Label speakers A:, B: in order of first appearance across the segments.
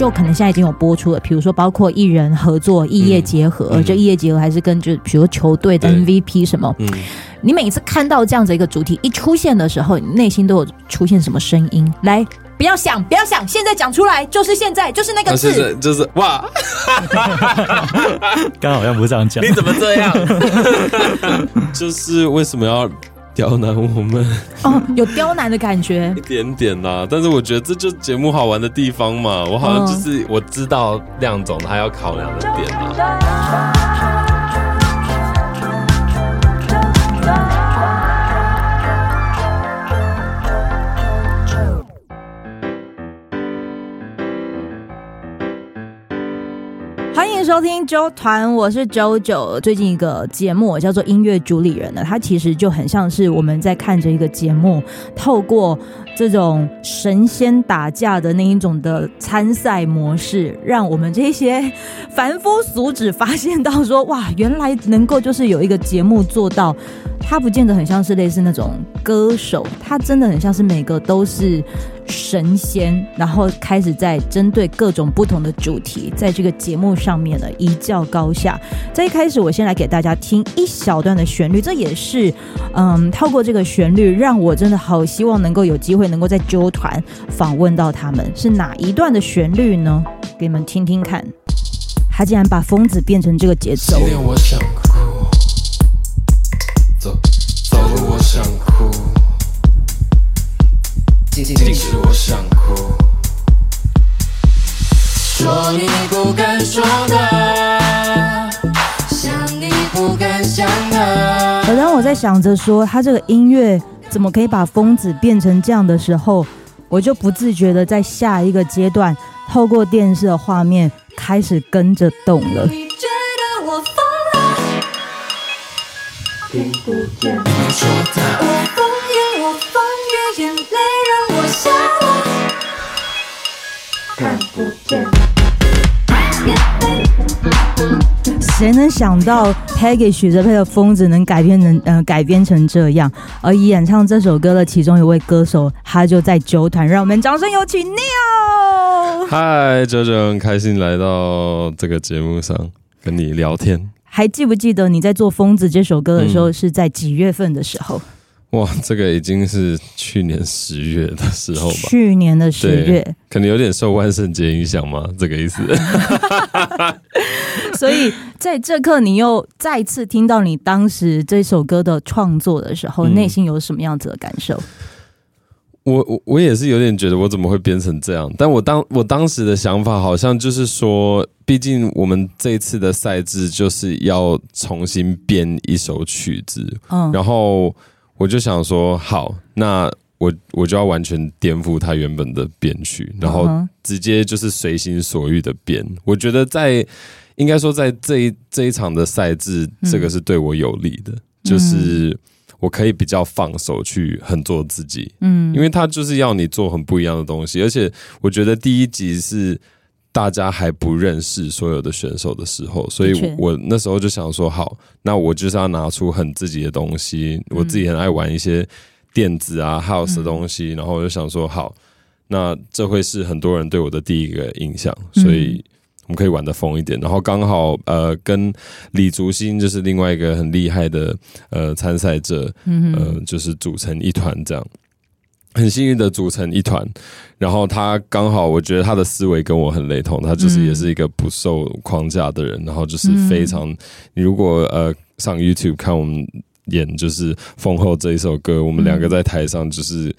A: 就可能现在已经有播出了，比如说包括艺人合作、异业结合，嗯、就异业结合还是跟就比如说球队的 MVP 什么。嗯，你每次看到这样子一个主题一出现的时候，你内心都有出现什么声音？来，不要想，不要想，现在讲出来，就是现在，就是那个字，
B: 就是就是哇，
C: 刚好像不是这样讲，
B: 你怎么这样？就是为什么要？刁难我们
A: 哦，有刁难的感觉，
B: 一点点啦。但是我觉得这就是节目好玩的地方嘛。我好像就是我知道亮总他要考量的点啦。
A: 欢收听周团，我是周九。最近一个节目叫做《音乐主理人》呢，它其实就很像是我们在看着一个节目，透过这种神仙打架的那一种的参赛模式，让我们这些凡夫俗子发现到说，哇，原来能够就是有一个节目做到，他不见得很像是类似那种歌手，他真的很像是每个都是。神仙，然后开始在针对各种不同的主题，在这个节目上面呢一较高下。在一开始，我先来给大家听一小段的旋律，这也是嗯，透过这个旋律，让我真的好希望能够有机会能够在揪团访问到他们。是哪一段的旋律呢？给你们听听看。他竟然把疯子变成这个节奏。走，走了我想哭。静静是我想哭，说你不敢说的，想你不敢想的。而当我在想着说他这个音乐怎么可以把疯子变成这样的时候，我就不自觉的在下一个阶段透过电视的画面开始跟着动了。听不见你说的。我疯也我疯越眼泪。看不见。谁能想到 Peggy 许哲佩的《疯子》能改编成呃改编成这样？而演唱这首歌的其中一位歌手，他就在啾团，让我们掌声有请 Neil。
B: 嗨，哲哲，很开心来到这个节目上跟你聊天。
A: 还记不记得你在做《疯子》这首歌的时候是在几月份的时候？嗯
B: 哇，这个已经是去年十月的时候吧？
A: 去年的十月，
B: 可能有点受万圣节影响吗？这个意思。
A: 所以在这刻，你又再次听到你当时这首歌的创作的时候，内心有什么样子的感受？
B: 我我我也是有点觉得，我怎么会变成这样？但我当我当时的想法，好像就是说，毕竟我们这一次的赛制就是要重新编一首曲子，嗯，然后。我就想说，好，那我我就要完全颠覆他原本的编曲，然后直接就是随心所欲的编。我觉得在应该说在这一这一场的赛制，这个是对我有利的，就是我可以比较放手去很做自己，嗯，因为他就是要你做很不一样的东西，而且我觉得第一集是。大家还不认识所有的选手的时候，所以我那时候就想说，好，那我就是要拿出很自己的东西。我自己很爱玩一些电子啊、house 的东西，然后我就想说，好，那这会是很多人对我的第一个印象，所以我们可以玩的疯一点。然后刚好呃，跟李竹新就是另外一个很厉害的呃参赛者，呃，就是组成一团这样。很幸运的组成一团，然后他刚好，我觉得他的思维跟我很雷同，他就是也是一个不受框架的人，然后就是非常，你如果呃上 YouTube 看我们演就是《疯后》这一首歌，我们两个在台上就是。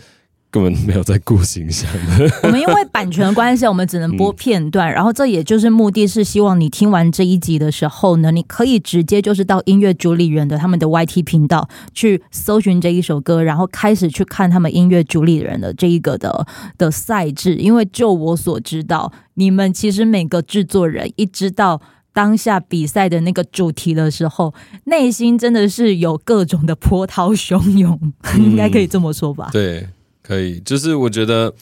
B: 根本没有在顾形象的。
A: 我们因为版权的关系，我们只能播片段。然后这也就是目的是希望你听完这一集的时候呢，你可以直接就是到音乐主理人的他们的 YT 频道去搜寻这一首歌，然后开始去看他们音乐主理人的这一个的的赛制。因为就我所知道，你们其实每个制作人一知道当下比赛的那个主题的时候，内心真的是有各种的波涛汹涌，应该可以这么说吧？
B: 对。可以，就是我觉得，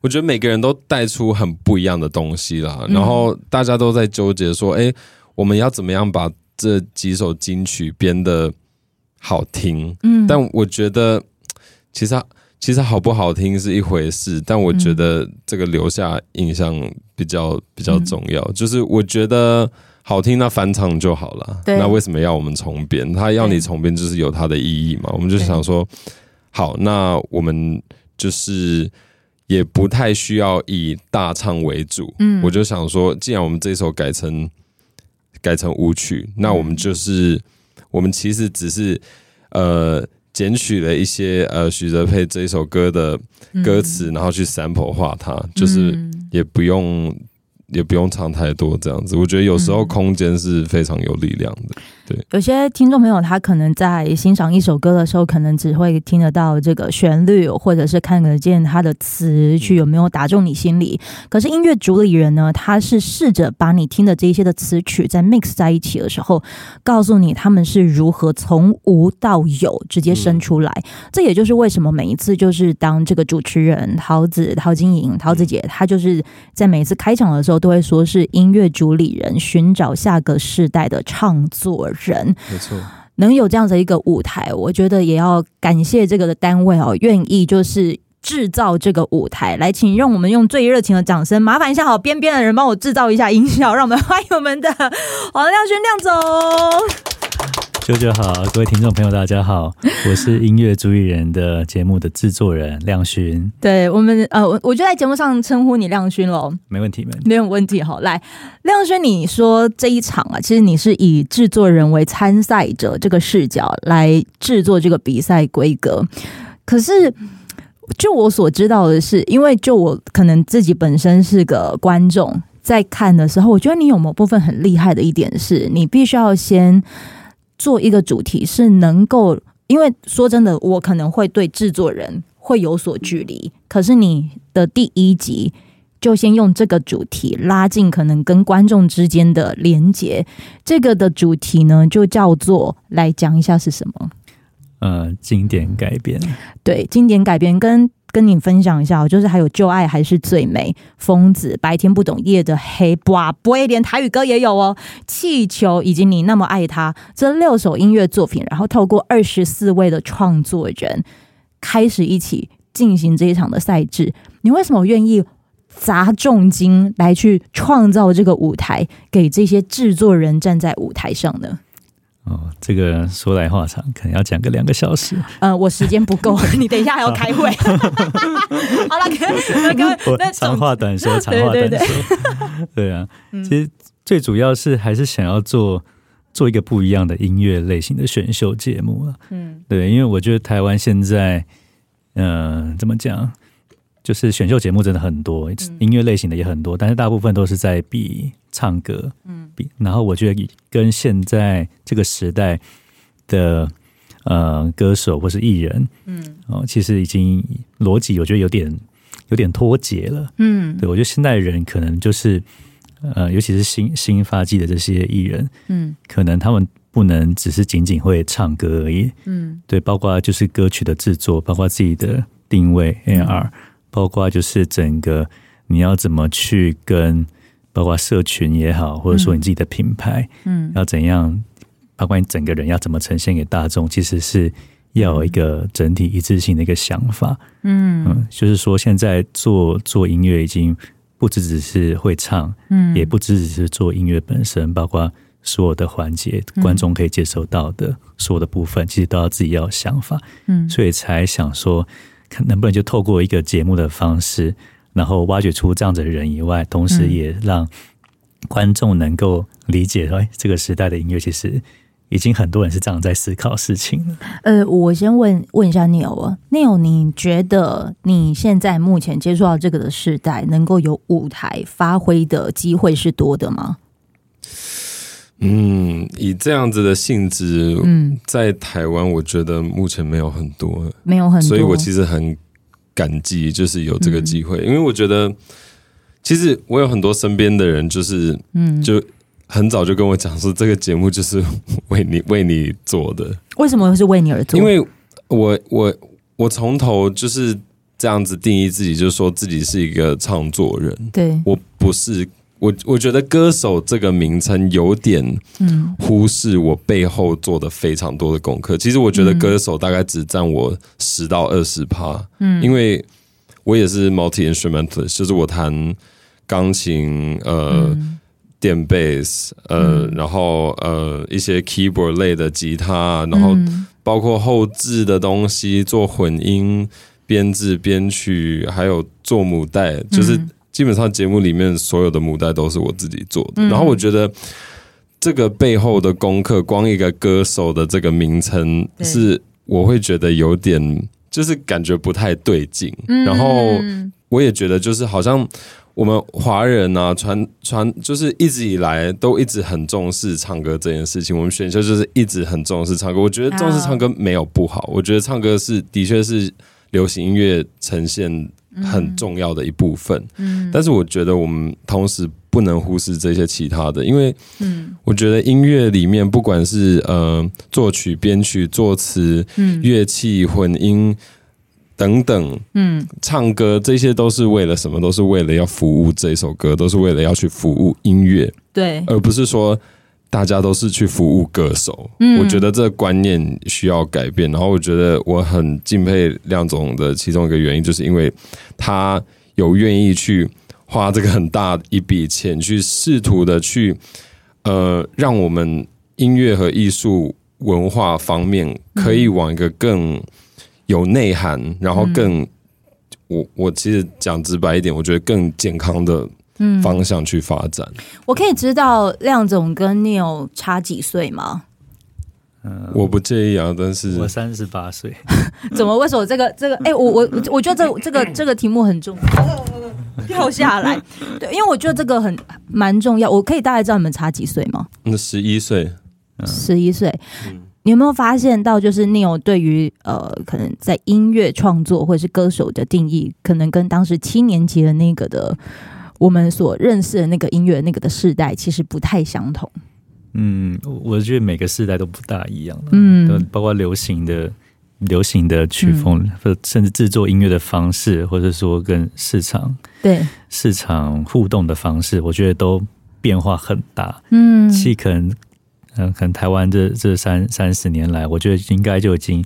B: 我觉得每个人都带出很不一样的东西啦。然后大家都在纠结说，哎，我们要怎么样把这几首金曲编得好听？嗯，但我觉得，其实其实好不好听是一回事，但我觉得这个留下印象比较比较重要。嗯、就是我觉得好听，那翻唱就好了。那为什么要我们重编？他要你重编，就是有它的意义嘛。我们就想说，好，那我们就是也不太需要以大唱为主。嗯，我就想说，既然我们这首改成改成舞曲，那我们就是我们其实只是呃。捡取了一些呃许哲佩这一首歌的歌词，嗯、然后去 sample 化它，就是也不用也不用唱太多这样子。我觉得有时候空间是非常有力量的。对，
A: 有些听众朋友他可能在欣赏一首歌的时候，可能只会听得到这个旋律，或者是看得见他的词曲有没有打中你心里。可是音乐主理人呢，他是试着把你听的这些的词曲在 mix 在一起的时候，告诉你他们是如何从无到有直接生出来。这也就是为什么每一次就是当这个主持人陶子陶晶莹陶子姐，她就是在每一次开场的时候都会说是音乐主理人寻找下个世代的唱作人。人没错，能有这样的一个舞台，我觉得也要感谢这个的单位哦，愿意就是制造这个舞台。来，请让我们用最热情的掌声，麻烦一下好边边的人帮我制造一下音效，让我们欢迎我们的黄亮轩亮总。
C: 舅舅好，各位听众朋友，大家好，我是音乐主理人的节目的制作人亮勋。
A: 对我们，呃，我我就在节目上称呼你亮勋喽，
C: 没问题，没问题，
A: 没有问题。好，来，亮勋，你说这一场啊，其实你是以制作人为参赛者这个视角来制作这个比赛规格。可是，就我所知道的是，因为就我可能自己本身是个观众，在看的时候，我觉得你有某部分很厉害的一点是，你必须要先。做一个主题是能够，因为说真的，我可能会对制作人会有所距离。可是你的第一集就先用这个主题拉近可能跟观众之间的连接。这个的主题呢，就叫做来讲一下是什么？
C: 呃，经典改编。
A: 对，经典改编跟。跟你分享一下，就是还有旧爱还是最美，疯子，白天不懂夜的黑，哇，不会连台语歌也有哦，气球以及你那么爱他这六首音乐作品，然后透过二十四位的创作人开始一起进行这一场的赛制。你为什么愿意砸重金来去创造这个舞台，给这些制作人站在舞台上呢？
C: 哦，这个说来话长，可能要讲个两个小时。
A: 嗯、呃，我时间不够，你等一下还要开会。好了，那个那
C: 长话短说，长话短说。对，对，对，对啊，其实最主要是还是想要做做一个不一样的音乐类型的选秀节目啊。嗯，对，因为我觉得台湾现在，嗯、呃，怎么讲？就是选秀节目真的很多，音乐类型的也很多，但是大部分都是在比唱歌，嗯，比。然后我觉得跟现在这个时代的呃歌手或是艺人，嗯，哦，其实已经逻辑我觉得有点有点脱节了，嗯，对，我觉得现代人可能就是呃，尤其是新新发迹的这些艺人，嗯，可能他们不能只是仅仅会唱歌而已，嗯，对，包括就是歌曲的制作，包括自己的定位 A&R。嗯包括就是整个你要怎么去跟，包括社群也好，或者说你自己的品牌，嗯，要怎样，包括你整个人要怎么呈现给大众，其实是要有一个整体一致性的一个想法，嗯。嗯，就是说现在做做音乐已经不只只是会唱，嗯，也不只只是做音乐本身，包括所有的环节，观众可以接受到的所有的部分，其实都要自己要有想法，嗯，所以才想说。看能不能就透过一个节目的方式，然后挖掘出这样子的人以外，同时也让观众能够理解说，哎，这个时代的音乐其实已经很多人是这样在思考事情了。
A: 呃，我先问问一下 Neil 啊，Neil，你觉得你现在目前接触到这个的时代，能够有舞台发挥的机会是多的吗？
B: 嗯，以这样子的性质，嗯，在台湾，我觉得目前没有很多，
A: 没有很多，
B: 所以我其实很感激，就是有这个机会，嗯，因为我觉得，其实我有很多身边的人，就是，嗯，就很早就跟我讲说，这个节目就是为你 为你做的。
A: 为什么会是为你而做？
B: 因为我我我从头就是这样子定义自己，就是说自己是一个唱作人，
A: 对，
B: 我不是。我我觉得歌手这个名称有点嗯。忽视我背后做的非常多的功课。其实我觉得歌手大概只占我十到二十趴，嗯，因为我也是 multi instrumentalist，就是我弹钢琴、呃、嗯、电贝斯、呃，然后呃一些 keyboard 类的吉他，然后包括后置的东西，做混音、编制、编曲，还有做母带，就是。基本上节目里面所有的母带都是我自己做的，然后我觉得这个背后的功课，光一个歌手的这个名称是我会觉得有点就是感觉不太对劲，然后我也觉得就是好像我们华人啊，传传就是一直以来都一直很重视唱歌这件事情，我们选秀就是一直很重视唱歌，我觉得重视唱歌没有不好，我觉得唱歌是的确是流行音乐呈现。很重要的一部分，嗯，但是我觉得我们同时不能忽视这些其他的，因为，嗯，我觉得音乐里面不管是呃作曲、编曲、作词、嗯，乐器、混音等等，嗯，唱歌这些都是为了什么？都是为了要服务这首歌，都是为了要去服务音乐，
A: 对，
B: 而不是说。大家都是去服务歌手，嗯，我觉得这个观念需要改变。然后我觉得我很敬佩亮总的其中一个原因，就是因为他有愿意去花这个很大一笔钱，去试图的去呃，让我们音乐和艺术文化方面可以往一个更有内涵，然后更我我其实讲直白一点，我觉得更健康的。方向去发展。
A: 我可以知道亮总跟 Neil 差几岁吗？
C: 嗯，
B: 我不介意啊，但是
C: 我三十八岁。
A: 怎么？为什么这个这个？哎、欸，我我我觉得这这个这个题目很重要，跳下来。对，因为我觉得这个很蛮重要。我可以大概知道你们差几岁吗？
B: 那十一岁，
A: 十一岁。你有没有发现到，就是 Neil 对于呃，可能在音乐创作或者是歌手的定义，可能跟当时七年级的那个的。我们所认识的那个音乐那个的世代其实不太相同。
C: 嗯，我觉得每个世代都不大一样。嗯，包括流行的、流行的曲风，或、嗯、甚至制作音乐的方式，或者说跟市场对市场互动的方式，我觉得都变化很大。嗯，其实可能，嗯，可能台湾这这三三十年来，我觉得应该就已经。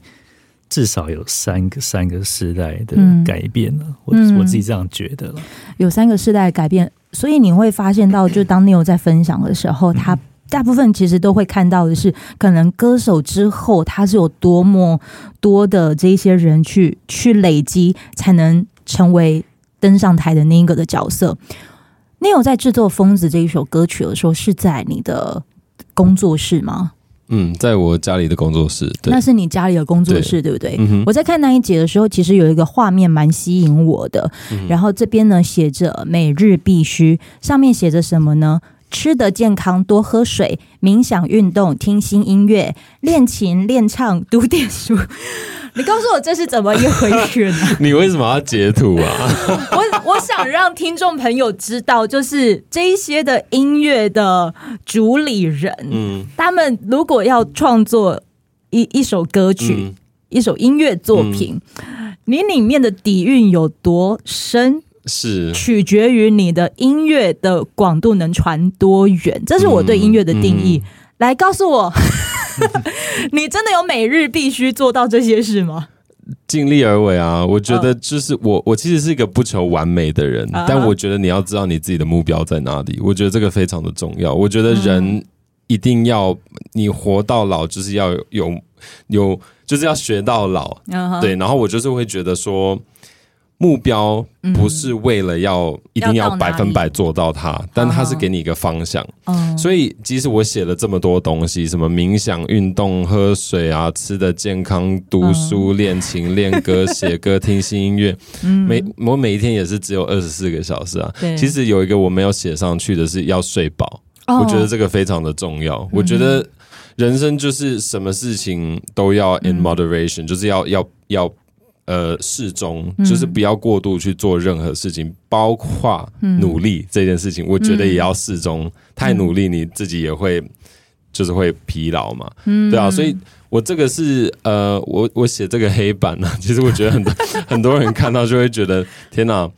C: 至少有三个三个世代的改变了，嗯、我我自己这样觉得了。
A: 有三个世代改变，所以你会发现到，就当 Neil 在分享的时候，他大部分其实都会看到的是，可能歌手之后他是有多么多的这些人去去累积，才能成为登上台的那一个的角色。Neil 在制作《疯子》这一首歌曲的时候，是在你的工作室吗？
B: 嗯，在我家里的工作室，对，
A: 那是你家里的工作室，对，对不对？嗯、我在看那一节的时候，其实有一个画面蛮吸引我的。嗯、然后这边呢写着“每日必须”，上面写着什么呢？吃得健康，多喝水，冥想、运动，听新音乐，练琴、练唱，读点书。你告诉我这是怎么一回事呢？
B: 你为什么要截图啊？
A: 我我想让听众朋友知道，就是这一些的音乐的主理人，嗯，他们如果要创作一一首歌曲，嗯、一首音乐作品，嗯、你里面的底蕴有多深，
B: 是
A: 取决于你的音乐的广度能传多远。这是我对音乐的定义。嗯嗯、来告诉我。你真的有每日必须做到这些事吗？
B: 尽力而为啊！我觉得就是我，我其实是一个不求完美的人，但我觉得你要知道你自己的目标在哪里。我觉得这个非常的重要。我觉得人一定要你活到老，就是要有有，就是要学到老。对，然后我就是会觉得说。目标不是为了要一定要百分百做到它，但它是给你一个方向。所以即使我写了这么多东西，什么冥想、运动、喝水啊，吃的健康、读书、练琴、练歌、写歌、听新音乐，每我每一天也是只有二十四个小时啊。其实有一个我没有写上去的是要睡饱，我觉得这个非常的重要。我觉得人生就是什么事情都要 in moderation，就是要要要。呃，适中就是不要过度去做任何事情，嗯、包括努力这件事情，嗯、我觉得也要适中。嗯、太努力，你自己也会就是会疲劳嘛，嗯、对啊。所以我这个是呃，我我写这个黑板呢，其实我觉得很多 很多人看到就会觉得，天哪，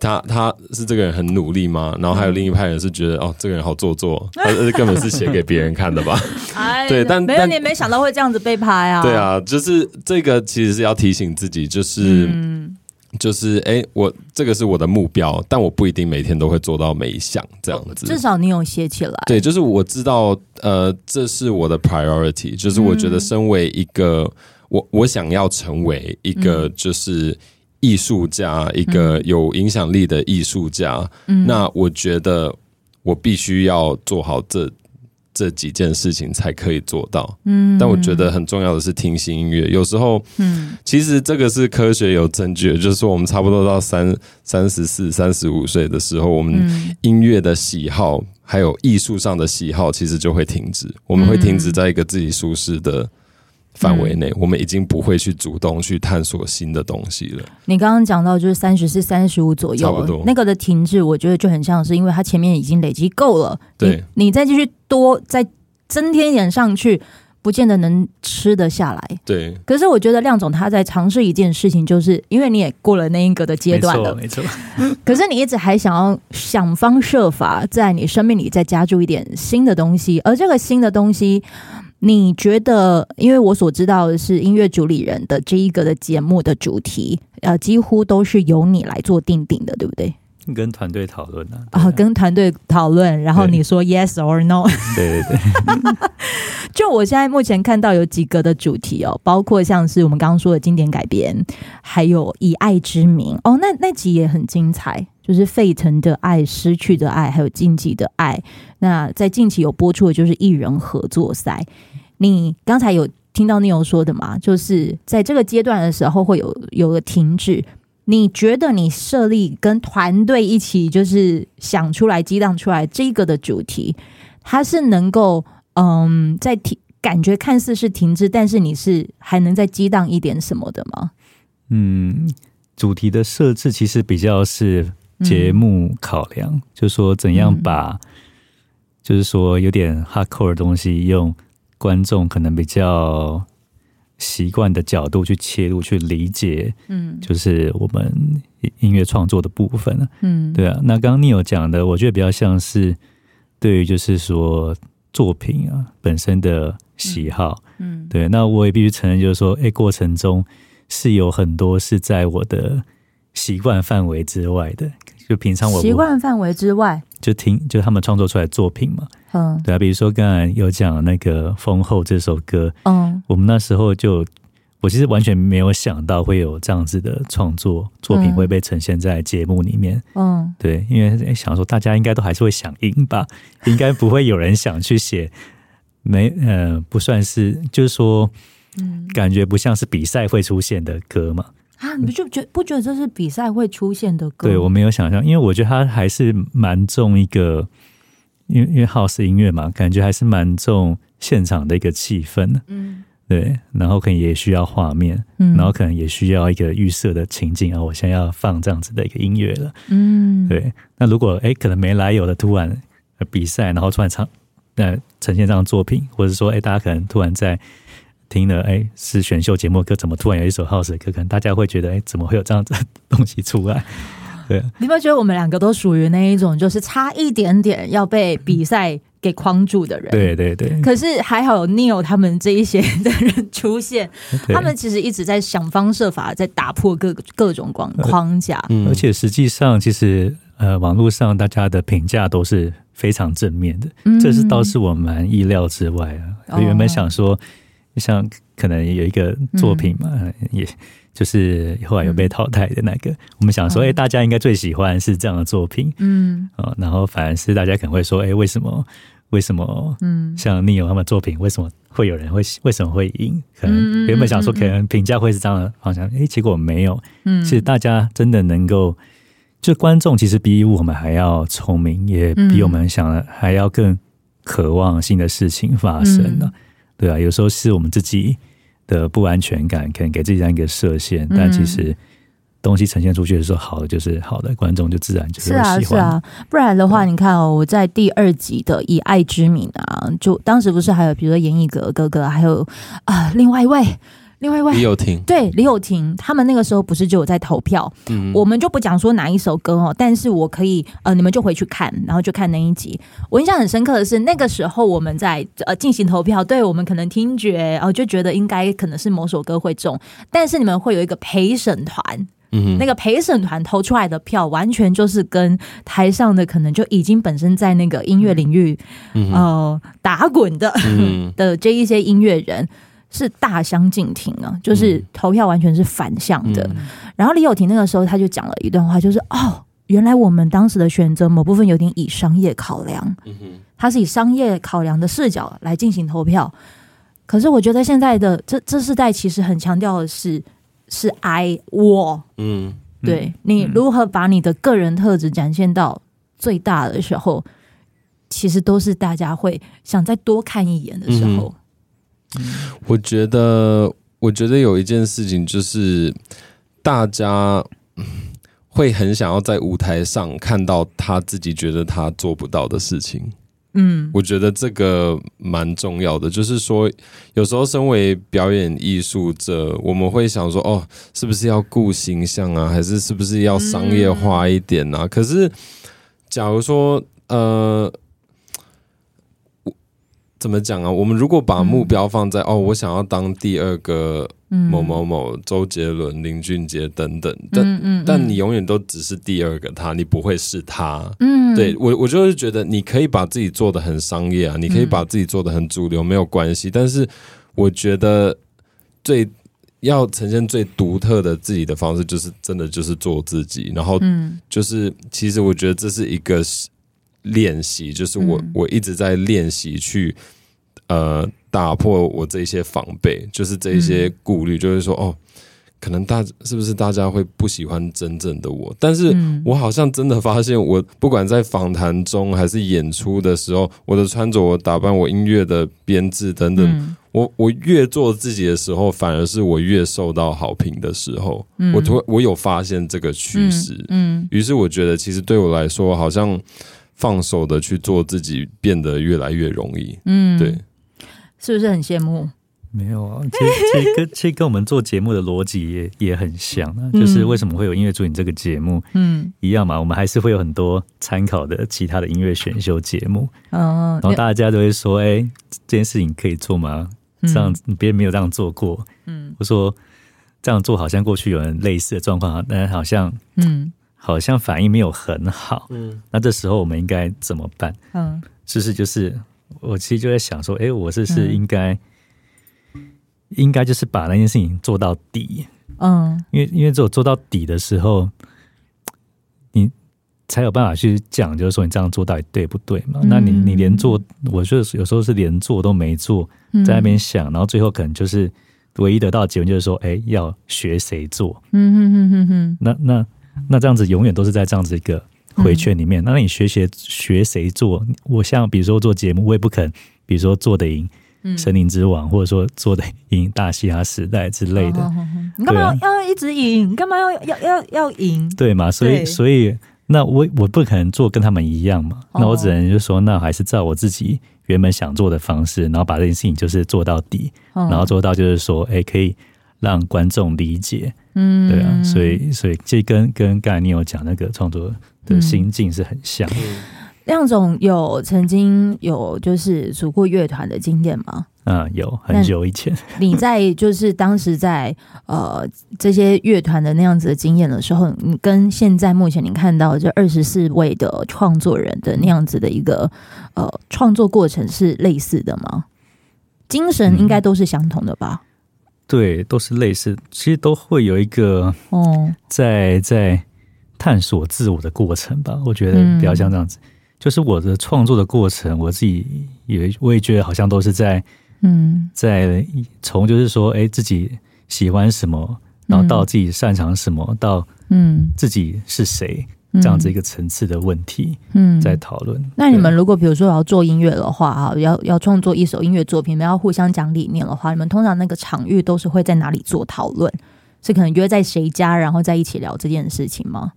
B: 他他是这个人很努力吗？然后还有另一派人是觉得哦，这个人好做作，他根本是写给别人看的吧？
A: 哎、
B: 对，但
A: 没有你没想到会这样子被拍啊？
B: 对啊，就是这个其实是要提醒自己，就是、嗯、就是哎，我这个是我的目标，但我不一定每天都会做到每一项这样子。
A: 至少你有写起来。
B: 对，就是我知道，呃，这是我的 priority，就是我觉得身为一个、嗯、我我想要成为一个就是。艺术家，一个有影响力的艺术家，嗯，那我觉得我必须要做好这这几件事情才可以做到。嗯，但我觉得很重要的是听新音乐。有时候，嗯，其实这个是科学有证据的，就是说我们差不多到三三十四、三十五岁的时候，我们音乐的喜好还有艺术上的喜好，其实就会停止。我们会停止在一个自己舒适的。范围内，我们已经不会去主动去探索新的东西了。
A: 你刚刚讲到就是三十四、三十五左右，差不多那个的停滞，我觉得就很像是因为它前面已经累积够了，
B: 对，
A: 你，你再继续多再增添一点上去，不见得能吃得下来。
B: 对，
A: 可是我觉得亮总他在尝试一件事情，就是因为你也过了那一个的阶段了，
C: 没错，没错。
A: 可是你一直还想要想方设法在你生命里再加注一点新的东西，而这个新的东西。你觉得，因为我所知道的是音乐主理人的这一个的节目的主题，呃，几乎都是由你来做定定的，对不对？
C: 跟团队讨论啊，
A: 啊，跟团队讨论，然后你说 yes or no，
C: 对对对。
A: 就我现在目前看到有几个的主题哦，包括像是我们刚刚说的经典改编，还有以爱之名哦，那那集也很精彩。就是沸腾的爱、失去的爱，还有禁忌的爱。那在近期有播出的就是艺人合作赛。你刚才有听到 Neil 说的吗？就是在这个阶段的时候会有有个停滞。你觉得你设立跟团队一起就是想出来、激荡出来这个的主题，它是能够嗯在停，感觉看似是停滞，但是你是还能再激荡一点什么的吗？
C: 嗯，主题的设置其实比较是。节目考量，嗯、就是说怎样把，嗯、就是说有点 hardcore 的东西，用观众可能比较习惯的角度去切入，去理解，嗯，就是我们音乐创作的部分，嗯，对啊。那刚刚你有讲的，我觉得比较像是对于就是说作品啊本身的喜好，嗯，嗯对。那我也必须承认，就是说，哎，过程中是有很多是在我的习惯范围之外的。就平常我
A: 习惯范围之外，
C: 就听就他们创作出来作品嘛，嗯，对啊，比如说刚才有讲那个《丰后》这首歌，嗯，我们那时候就我其实完全没有想到会有这样子的创作作品会被呈现在节目里面，嗯，对，因为想说大家应该都还是会响应吧，应该不会有人想去写没呃不算是就是说，嗯，感觉不像是比赛会出现的歌嘛。
A: 啊，你就觉不觉得这是比赛会出现的歌？
C: 对，我没有想象，因为我觉得它还是蛮重一个，因为因为 house 音乐嘛，感觉还是蛮重现场的一个气氛。嗯，对，然后可能也需要画面，嗯，然后可能也需要一个预设的情境啊，我现在要放这样子的一个音乐了。嗯，对。那如果哎，可能没来由的突然比赛，然后突然唱，呃，呈现这样作品，或者说哎，大家可能突然在。听了哎，是选秀节目歌，怎么突然有一首 house 的歌？可能大家会觉得哎，怎么会有这样子的东西出来？对，
A: 你有没有觉得我们两个都属于那一种，就是差一点点要被比赛给框住的人？
C: 对对对。
A: 可是还好有 Neil 他们这一些的人出现，他们其实一直在想方设法在打破各各种框框架。
C: 嗯，而且实际上，其实呃，网络上大家的评价都是非常正面的，嗯、这是倒是我蛮意料之外啊。我原本想说。哦像可能有一个作品嘛，嗯、也就是后来有被淘汰的那个，嗯、我们想说，哎、欸，大家应该最喜欢是这样的作品，嗯，然后反而是大家可能会说，哎、欸，为什么？为什么？嗯，像 Neil 他们作品，为什么会有人会为什么会赢？可能原本想说，可能评价会是这样的方向，哎、欸，结果没有。嗯，其实大家真的能够，就观众其实比我们还要聪明，也比我们想的还要更渴望新的事情发生呢。嗯对啊，有时候是我们自己的不安全感，可能给自己这样一个设限，嗯、但其实东西呈现出去的时候，好的就是好的，观众就自然就是喜欢。
A: 是啊，是啊，不然的话，你看哦，我在第二集的《以爱之名》啊，就当时不是还有比如说严艺格哥哥，还有啊、呃、另外一位另外一位
B: 李友廷，
A: 对李友廷，他们那个时候不是就有在投票？嗯，我们就不讲说哪一首歌哦，但是我可以呃，你们就回去看，然后就看那一集。我印象很深刻的是，那个时候我们在呃进行投票，对我们可能听觉然后、呃、就觉得应该可能是某首歌会中，但是你们会有一个陪审团，嗯，那个陪审团投出来的票，完全就是跟台上的可能就已经本身在那个音乐领域，嗯、呃打滚的、嗯、的这一些音乐人。是大相径庭啊，就是投票完全是反向的。嗯、然后李友廷那个时候他就讲了一段话，就是哦，原来我们当时的选择某部分有点以商业考量，嗯哼，他是以商业考量的视角来进行投票。可是我觉得现在的这这世代其实很强调的是是 I 我，嗯，对，你如何把你的个人特质展现到最大的时候，其实都是大家会想再多看一眼的时候。嗯
B: 我觉得，我觉得有一件事情就是，大家会很想要在舞台上看到他自己觉得他做不到的事情。嗯，我觉得这个蛮重要的。就是说，有时候身为表演艺术者，我们会想说，哦，是不是要顾形象啊？还是是不是要商业化一点啊？可是，假如说，呃。怎么讲啊？我们如果把目标放在、嗯、哦，我想要当第二个某某某，周杰伦、林俊杰等等，但但你永远都只是第二个他，你不会是他。嗯，对我我就是觉得你可以把自己做的很商业啊，你可以把自己做的很主流，没有关系。但是我觉得最要呈现最独特的自己的方式，就是真的就是做自己。然后就是其实我觉得这是一个。练习就是我，我一直在练习去，呃，打破我这些防备，就是这些顾虑，就是说，哦，可能大是不是大家会不喜欢真正的我？但是我好像真的发现，我不管在访谈中还是演出的时候，我的穿着、我打扮、我音乐的编制等等，我我越做自己的时候，反而是我越受到好评的时候。我突我有发现这个趋势，嗯，于是我觉得，其实对我来说，好像。放手的去做自己，变得越来越容易。嗯，对，
A: 是不是很羡慕？
C: 没有啊，其实 其实跟其实跟我们做节目的逻辑也也很像啊。就是为什么会有音乐助理这个节目？嗯，一样嘛。我们还是会有很多参考的其他的音乐选秀节目。嗯，然后大家都会说：“哎，这件事情可以做吗？这样别人没有这样做过。”嗯，我说这样做好像过去有人类似的状况，但是好像嗯。好像反应没有很好，嗯，那这时候我们应该怎么办？嗯，是不是就是我其实就在想说，哎、欸，我是不是应该、嗯、应该就是把那件事情做到底？嗯，因为因为只有做到底的时候，你才有办法去讲，就是说你这样做到底对不对嘛？嗯、那你你连做，我觉得有时候是连做都没做，在那边想，然后最后可能就是唯一得到的结论就是说，哎、欸，要学谁做？嗯哼哼哼哼，那那。那这样子永远都是在这样子一个回圈里面。嗯、那你学学学谁做？我像比如说做节目，我也不肯，比如说做的赢《森林之王》嗯，或者说做的赢《大西洋时代》之类的。
A: 你干嘛要要一直赢？你干嘛要要要要赢？
C: 对嘛？所以所以那我我不可能做跟他们一样嘛。那我只能就说，那还是照我自己原本想做的方式，然后把这件事情就是做到底，然后做到就是说，哎，可以让观众理解。嗯，对啊，所以所以这跟跟刚才你有讲那个创作的心境是很像。
A: 亮总有曾经有就是组过乐团的经验吗？
C: 嗯，有很久以前。
A: 你在就是当时在呃这些乐团的那样子的经验的时候，你跟现在目前你看到这二十四位的创作人的那样子的一个呃创作过程是类似的吗？精神应该都是相同的吧？嗯
C: 对，都是类似，其实都会有一个哦，在在探索自我的过程吧。我觉得比较像这样子，嗯、就是我的创作的过程，我自己也我也觉得好像都是在嗯，在从就是说，哎，自己喜欢什么，然后到自己擅长什么，嗯、到嗯，自己是谁。这样子一个层次的问题，嗯，在讨论。
A: 那你们如果比如说要做音乐的话，啊，要要创作一首音乐作品，你们要互相讲理念的话，你们通常那个场域都是会在哪里做讨论？是可能约在谁家，然后在一起聊这件事情吗？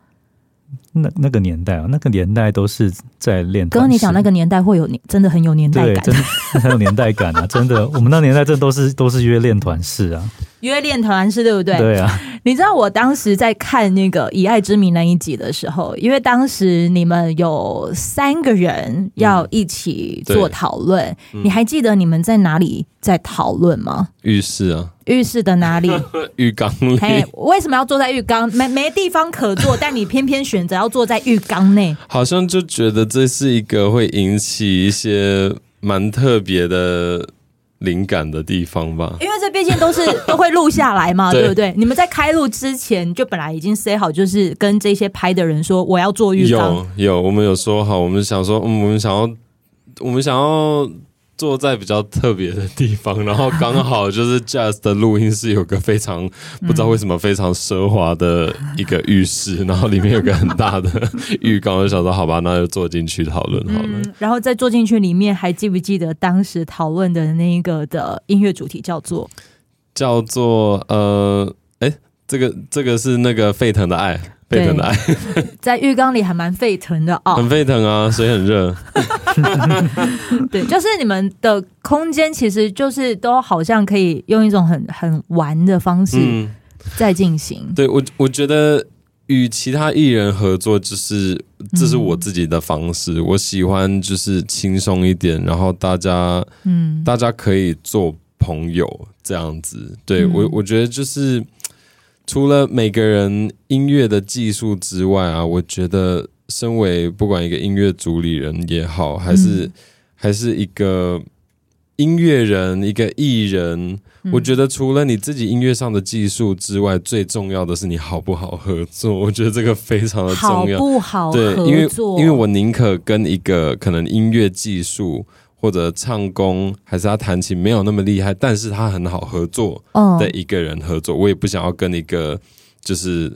C: 那那个年代啊，那个年代都是在练。
A: 刚刚你讲那个年代会有年，真的很有年代感，
C: 对，真的 很有年代感啊！真的，我们那年代真的都是都是约练团式啊。
A: 约练团式对不对？
C: 对啊。
A: 你知道我当时在看那个《以爱之名》那一集的时候，因为当时你们有三个人要一起做讨论，嗯嗯、你还记得你们在哪里在讨论吗？
B: 浴室啊，
A: 浴室的哪里？
B: 浴缸里。
A: Hey, 为什么要坐在浴缸？没没地方可坐，但你偏偏选择要坐在浴缸内。
B: 好像就觉得这是一个会引起一些蛮特别的。灵感的地方吧，
A: 因为这毕竟都是 都会录下来嘛，对，对不对？你们在开录之前就本来已经 say 好，就是跟这些拍的人说我要做浴缸，
B: 有有，我们有说好，我们想说，嗯，我们想要，我们想要。坐在比较特别的地方，然后刚好就是 Jazz 的录音室有个非常不知道为什么非常奢华的一个浴室，然后里面有个很大的浴缸，我就想说好吧，那就坐进去讨论好了。
A: 嗯，然后再坐进去里面，还记不记得当时讨论的那一个的音乐主题叫做
B: 叫做呃，哎，这个这个是那个沸腾的爱。沸腾的爱，
A: 在浴缸里还蛮沸腾的哦，
B: 很沸腾啊，水很热。
A: 对，就是你们的空间，其实就是都好像可以用一种很很玩的方式在进行。
B: 嗯、对我，我觉得与其他艺人合作，就是这是我自己的方式。嗯、我喜欢就是轻松一点，然后大家，嗯，大家可以做朋友这样子。对、嗯、我，我觉得就是。除了每个人音乐的技术之外啊，我觉得身为不管一个音乐主理人也好，还是、嗯、还是一个音乐人、一个艺人，嗯、我觉得除了你自己音乐上的技术之外，最重要的是你好不好合作。我觉得这个非常的重要，
A: 好不好合作？
B: 对，因为因为我宁可跟一个可能音乐技术。或者唱功还是他弹琴没有那么厉害，但是他很好合作的一个人合作，我也不想要跟一个就是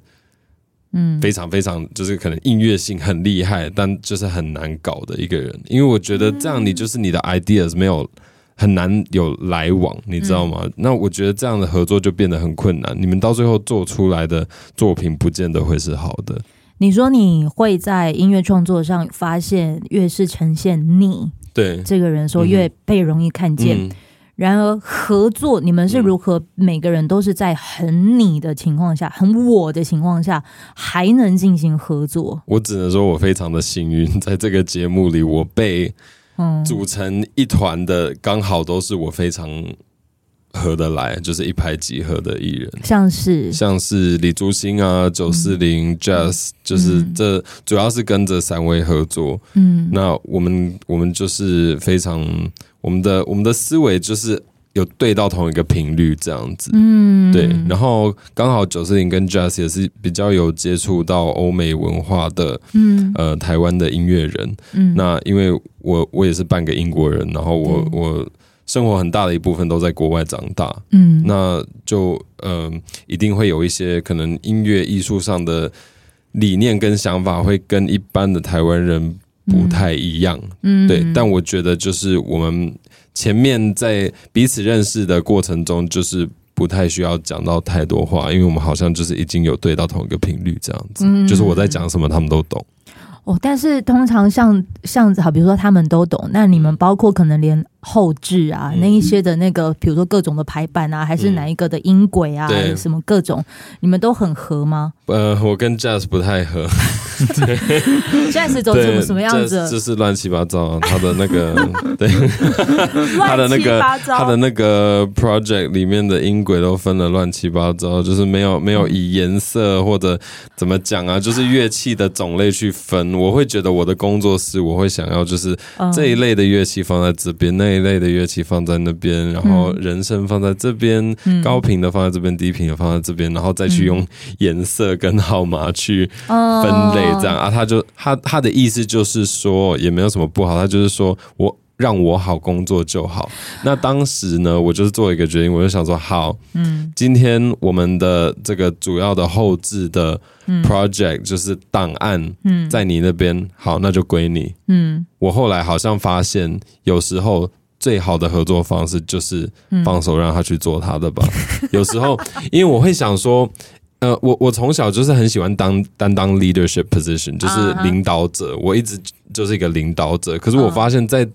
B: 嗯。非常非常就是可能音乐性很厉害，但就是很难搞的一个人，因为我觉得这样你就是你的 ideas 没有很难有来往，你知道吗？那我觉得这样的合作就变得很困难，你们到最后做出来的作品不见得会是好的。
A: 你说你会在音乐创作上发现越是呈现你。
B: 对
A: 这个人说越被容易看见，嗯、然而合作你们是如何？每个人都是在很你的情况下，很我的情况下，还能进行合作。
B: 我只能说我非常的幸运，在这个节目里，我被组成一团的，刚好都是我非常。合得来就是一拍即合的艺人，
A: 像是
B: 像是李竹星啊、九四零、Jazz，就是这主要是跟这三位合作。嗯，那我们我们就是非常我们的我们的思维就是有对到同一个频率这样子。嗯，对。然后刚好九四零跟 Jazz 也是比较有接触到欧美文化的，嗯，呃，台湾的音乐人。嗯，那因为我我也是半个英国人，然后我我。生活很大的一部分都在国外长大，嗯，那就嗯、呃，一定会有一些可能音乐艺术上的理念跟想法会跟一般的台湾人不太一样，嗯，对。但我觉得就是我们前面在彼此认识的过程中，就是不太需要讲到太多话，因为我们好像就是已经有对到同一个频率这样子，嗯，就是我在讲什么，他们都懂。
A: 哦，但是通常像像好，比如说他们都懂，那你们包括可能连。后置啊，那一些的那个，比如说各种的排版啊，还是哪一个的音轨啊，嗯、什么各种，你们都很合吗？
B: 呃，我跟 Jazz 不太合。对
A: ，Jazz 走什么什么样子？
B: 就是乱七八糟，他的那个 对，他的那个他的那个 project 里面的音轨都分的乱七八糟，就是没有没有以颜色或者怎么讲啊，就是乐器的种类去分。我会觉得我的工作室，我会想要就是这一类的乐器放在这边，那。一类的乐器放在那边，然后人声放在这边，嗯、高频的放在这边，低频的放在这边，然后再去用颜色跟号码去分类，这样、哦、啊，他就他他的意思就是说，也没有什么不好，他就是说我让我好工作就好。那当时呢，我就是做一个决定，我就想说，好，嗯，今天我们的这个主要的后置的 project 就是档案，嗯，在你那边，好，那就归你，嗯。我后来好像发现，有时候。最好的合作方式就是放手让他去做他的吧。嗯、有时候，因为我会想说，呃，我我从小就是很喜欢当担当 leadership position，就是领导者。我一直就是一个领导者。可是我发现，在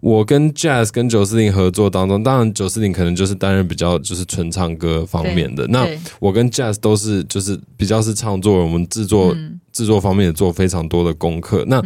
B: 我跟 Jazz 跟九四零合作当中，当然九四零可能就是担任比较就是纯唱歌方面的，那我跟 Jazz 都是就是比较是唱作，我们制作制、嗯、作方面也做非常多的功课。那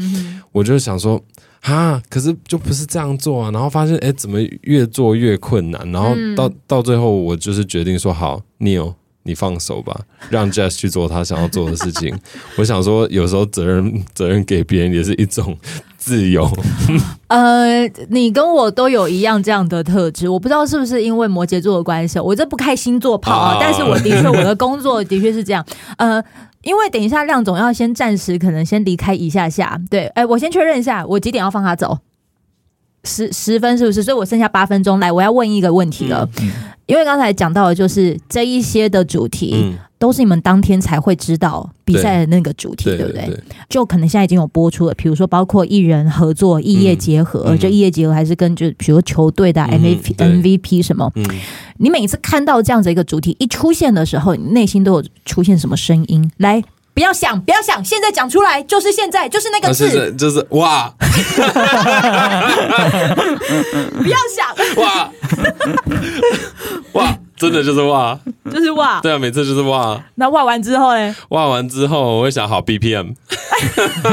B: 我就想说，哈，可是就不是这样做啊，然后发现哎，怎么越做越困难，然后到到最后，我就是决定说，好，Neil。你放手吧，让 Jess 去做他想要做的事情。我想说，有时候责任责任给别人也是一种自由。
A: 呃，你跟我都有一样这样的特质，我不知道是不是因为摩羯座的关系，我这不开星座跑啊。但是我的确，我的工作的确是这样。呃，因为等一下亮总要先暂时可能先离开一下下。对，哎，我先确认一下，我几点要放他走？十十分是不是？所以我剩下八分钟，来，我要问一个问题了。嗯嗯因为刚才讲到的就是这一些的主题，嗯、都是你们当天才会知道比赛的那个主题，对，对不对，对，对？就可能现在已经有播出了，比如说包括艺人合作、异业结合，嗯、就异业结合还是跟就比如球队的 MVP、嗯、MVP 什么？嗯、你每次看到这样子一个主题一出现的时候，你内心都有出现什么声音？来。不要想，不要想，现在讲出来，就是现在，就是那个字，
B: 啊、就是哇！
A: 不要想哇
B: 哇，真的就是哇，
A: 就是哇，
B: 对啊，每次就是哇。
A: 那哇完之后呢？
B: 哇完之后，我会想好 BPM，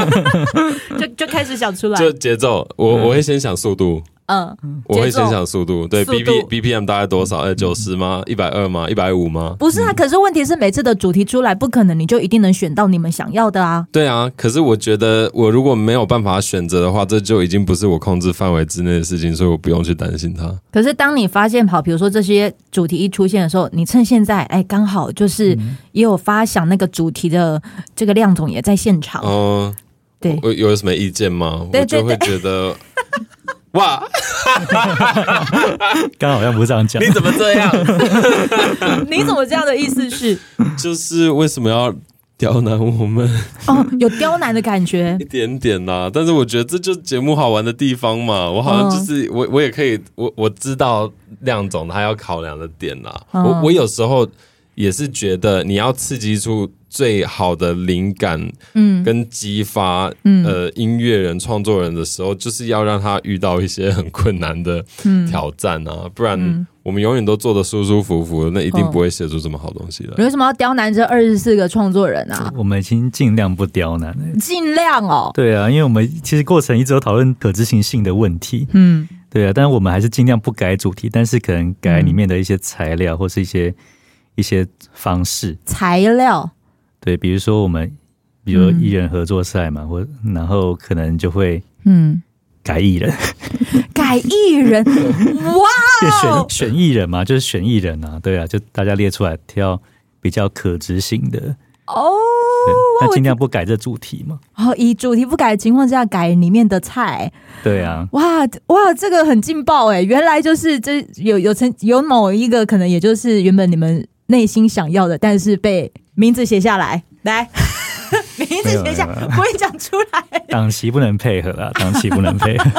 A: 就就开始想出来，
B: 就节奏，我我会先想速度。嗯，我会先想速度，对，B P B P M 大概多少？哎，九十吗？一百二吗？一百五吗？
A: 不是啊，可是问题是每次的主题出来，不可能你就一定能选到你们想要的啊。
B: 对啊，可是我觉得我如果没有办法选择的话，这就已经不是我控制范围之内的事情，所以我不用去担心它。
A: 可是当你发现好，比如说这些主题一出现的时候，你趁现在，哎，刚好就是也有发想那个主题的这个亮总也在现场。
B: 嗯，对，有有什么意见吗？我就会觉得。哇，
C: 刚好像不是这样讲。
B: 你怎么这样？
A: 你怎么这样的意思是？
B: 就是为什么要刁难我们？
A: 哦，有刁难的感觉，
B: 一点点啦。但是我觉得这就是节目好玩的地方嘛。我好像就是、哦、我，我也可以，我我知道亮总他要考量的点啦。哦、我我有时候也是觉得你要刺激出。最好的灵感，嗯，跟激发，嗯，呃，音乐人、创作人的时候，就是要让他遇到一些很困难的挑战啊，不然我们永远都做的舒舒服服，那一定不会写出这么好东西来。
A: 你为什么要刁难这二十四个创作人啊？
C: 我们已经尽量不刁难了，
A: 尽量哦。
C: 对啊，因为我们其实过程一直有讨论可执行性的问题，嗯，对啊，但是我们还是尽量不改主题，但是可能改里面的一些材料或是一些一些方式。
A: 材料。
C: 对，比如说我们，比如艺人合作赛嘛，或、嗯、然后可能就会嗯。改艺人，
A: 改艺人，哇，
C: 选选艺人嘛，就是选艺人啊，对啊，就大家列出来挑比较可执行的。哦，那尽量不改这主题嘛。
A: 哦，以主题不改的情况下改里面的菜，
C: 对啊，
A: 哇哇，这个很劲爆哎，原来就是这有有成有某一个可能，也就是原本你们内心想要的，但是被。名字写下来，来，名字写下，不会讲出来。
C: 档期不能配合啊，档期不能配合。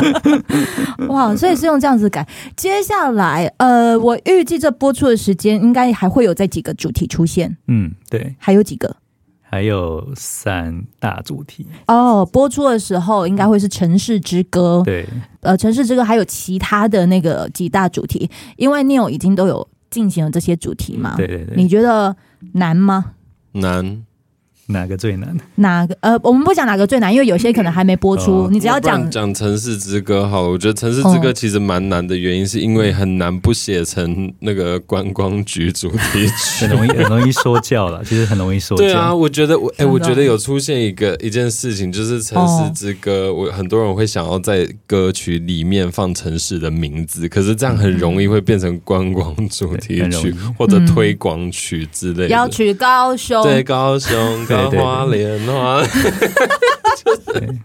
A: 哇，所以是用这样子改。接下来，呃，我预计这播出的时间应该还会有这几个主题出现。
C: 嗯，对，
A: 还有几个？
C: 还有三大主题。
A: 哦，播出的时候应该会是《城市之歌》。
C: 对，
A: 呃，《城市之歌》还有其他的那个几大主题，因为 Neil 已经都有进行了这些主题吗。
C: 对对对，
A: 你觉得难吗？
B: 难，
C: 哪个最难？
A: 哪个？呃，我们不讲哪个最难，因为有些可能还没播出。哦、你只要讲
B: 讲《城市之歌》好了。我觉得《城市之歌》其实蛮难的，原因是因为很难不写成那个观光局主题曲，
C: 很容易很容易说教了。其实很容易说教。
B: 对啊，我觉得我哎、欸，我觉得有出现一个一件事情，就是《城市之歌》哦，我很多人会想要在歌曲里面放城市的名字，可是这样很容易会变成观光主题曲或者推广曲之类的。
A: 要去高雄。
B: 对，高雄高花莲花，就是，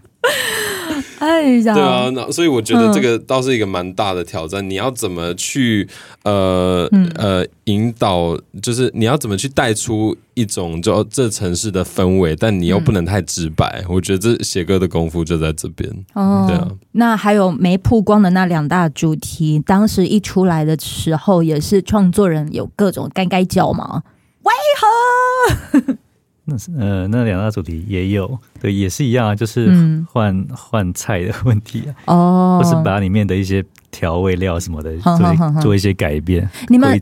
A: 哎呀，
B: 对啊，那所以我觉得这个倒是一个蛮大的挑战。嗯、你要怎么去呃、嗯、呃引导，就是你要怎么去带出一种就这城市的氛围，但你又不能太直白。嗯、我觉得这写歌的功夫就在这边。哦，对啊。
A: 那还有没曝光的那两大主题，当时一出来的时候，也是创作人有各种该该叫吗？为何？
C: 那呃，那两大主题也有，对，也是一样啊，就是换换、嗯、菜的问题啊，哦，或是把里面的一些调味料什么的做做，做一些改变。
A: 你们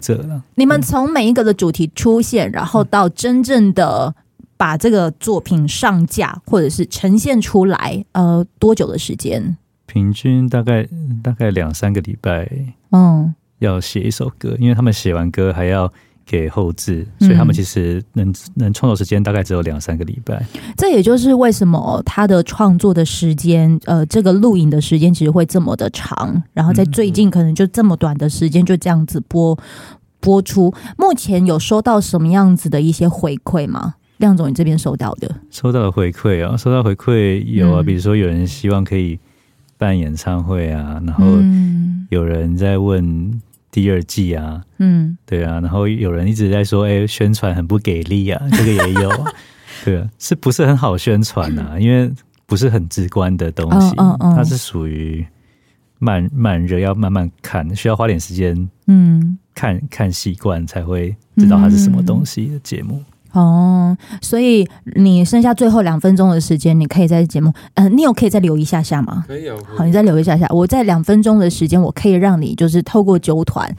A: 你们从每一个的主题出现，然后到真正的把这个作品上架或者是呈现出来，呃，多久的时间？
C: 平均大概大概两三个礼拜。嗯，要写一首歌，因为他们写完歌还要。给后置，所以他们其实能、嗯、能创作时间大概只有两三个礼拜。
A: 这也就是为什么他的创作的时间，呃，这个录影的时间其实会这么的长，然后在最近可能就这么短的时间就这样子播播出。目前有收到什么样子的一些回馈吗？亮总，你这边收到的？
C: 收到的回馈啊，收到回馈有啊，比如说有人希望可以办演唱会啊，然后有人在问。第二季啊，嗯，对啊，然后有人一直在说，哎，宣传很不给力啊，这个也有，对啊，是不是很好宣传啊？因为不是很直观的东西，嗯嗯，它是属于慢慢热，要慢慢看，需要花点时间，嗯，看看习惯才会知道它是什么东西的节目。
A: 哦，所以你剩下最后两分钟的时间，你可以在节目，呃，你有可以再留一下下吗？
B: 可以有。
A: 好，你再留一下下。我在两分钟的时间，我可以让你就是透过啾团，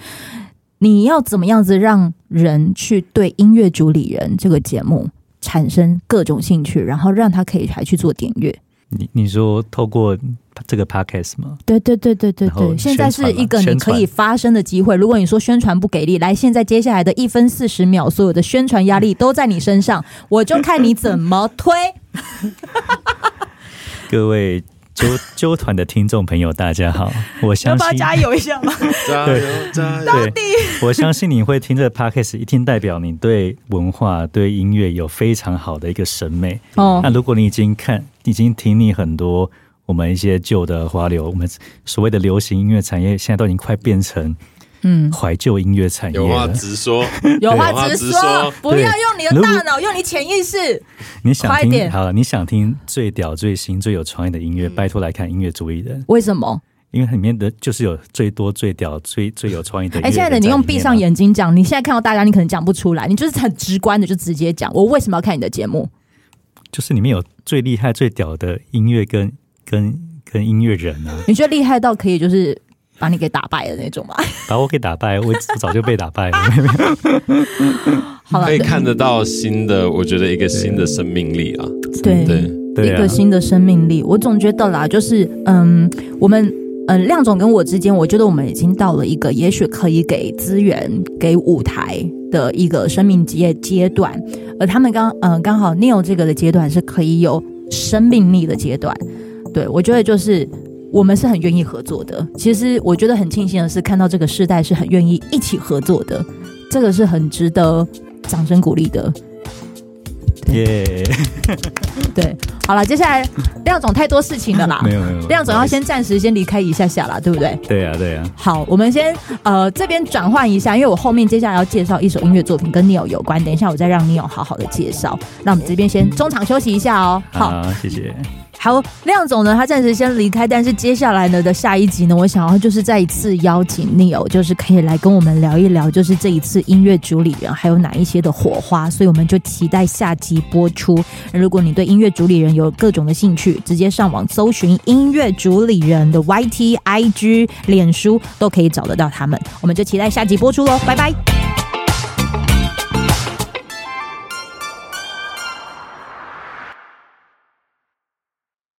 A: 你要怎么样子让人去对音乐主理人这个节目产生各种兴趣，然后让他可以还去做点乐。
C: 你你说透过这个 podcast 吗？
A: 对对对对对对，现在是一个你可以发声的机会。如果你说宣传不给力，来，现在接下来的一分四十秒，所有的宣传压力都在你身上，我就看你怎么推。
C: 各位。纠纠团的听众朋友，大家好！我相信要不要
A: 加油一下吗？
B: 加 油加油！到
A: 底
C: 我相信你会听这个 podcast，一听代表你对文化、对音乐有非常好的一个审美。哦，那如果你已经看、已经听你很多我们一些旧的华流，我们所谓的流行音乐产业，现在都已经快变成。嗯，怀旧音乐产业，
B: 有话直说，
A: 有话直说，不要用你的大脑，用你潜意识。
C: 你想听好了，你想听最屌、最新、最有创意的音乐，拜托来看音乐主义人。
A: 为什么？
C: 因为里面的就是有最多、最屌、最最有创意的。哎，
A: 现在的你用闭上眼睛讲，你现在看到大家，你可能讲不出来，你就是很直观的就直接讲，我为什么要看你的节目？
C: 就是里面有最厉害、最屌的音乐跟跟跟音乐人啊！
A: 你觉得厉害到可以就是？把你给打败的那种吗，
C: 把我给打败，我早就被打败了。
A: 好了，
B: 可以看得到新的，我觉得一个新的生命力啊，
A: 对对，对一个新的生命力。我总觉得啦，就是嗯，我们嗯亮总跟我之间，我觉得我们已经到了一个也许可以给资源、给舞台的一个生命阶阶段，而他们刚嗯刚好 Neil 这个的阶段是可以有生命力的阶段。对，我觉得就是。我们是很愿意合作的。其实我觉得很庆幸的是，看到这个世代是很愿意一起合作的，这个是很值得掌声鼓励的。
C: 耶.
A: 对，好了，接下来亮总太多事情了啦，
C: 没有没有，
A: 亮总要先暂时先离开一下下啦，对不对？
C: 对呀对呀。
A: 好，我们先呃这边转换一下，因为我后面接下来要介绍一首音乐作品跟 Neil 有关，等一下我再让 Neil 好好的介绍。那我们这边先中场休息一下哦。好，
C: 好，谢谢。
A: 好，亮总呢，他暂时先离开，但是接下来呢的下一集呢，我想要就是再一次邀请 n e o 就是可以来跟我们聊一聊，就是这一次音乐主理人还有哪一些的火花，所以我们就期待下集播出。如果你对音乐主理人有各种的兴趣，直接上网搜寻音乐主理人的 YT、IG、脸书都可以找得到他们。我们就期待下集播出喽，拜拜。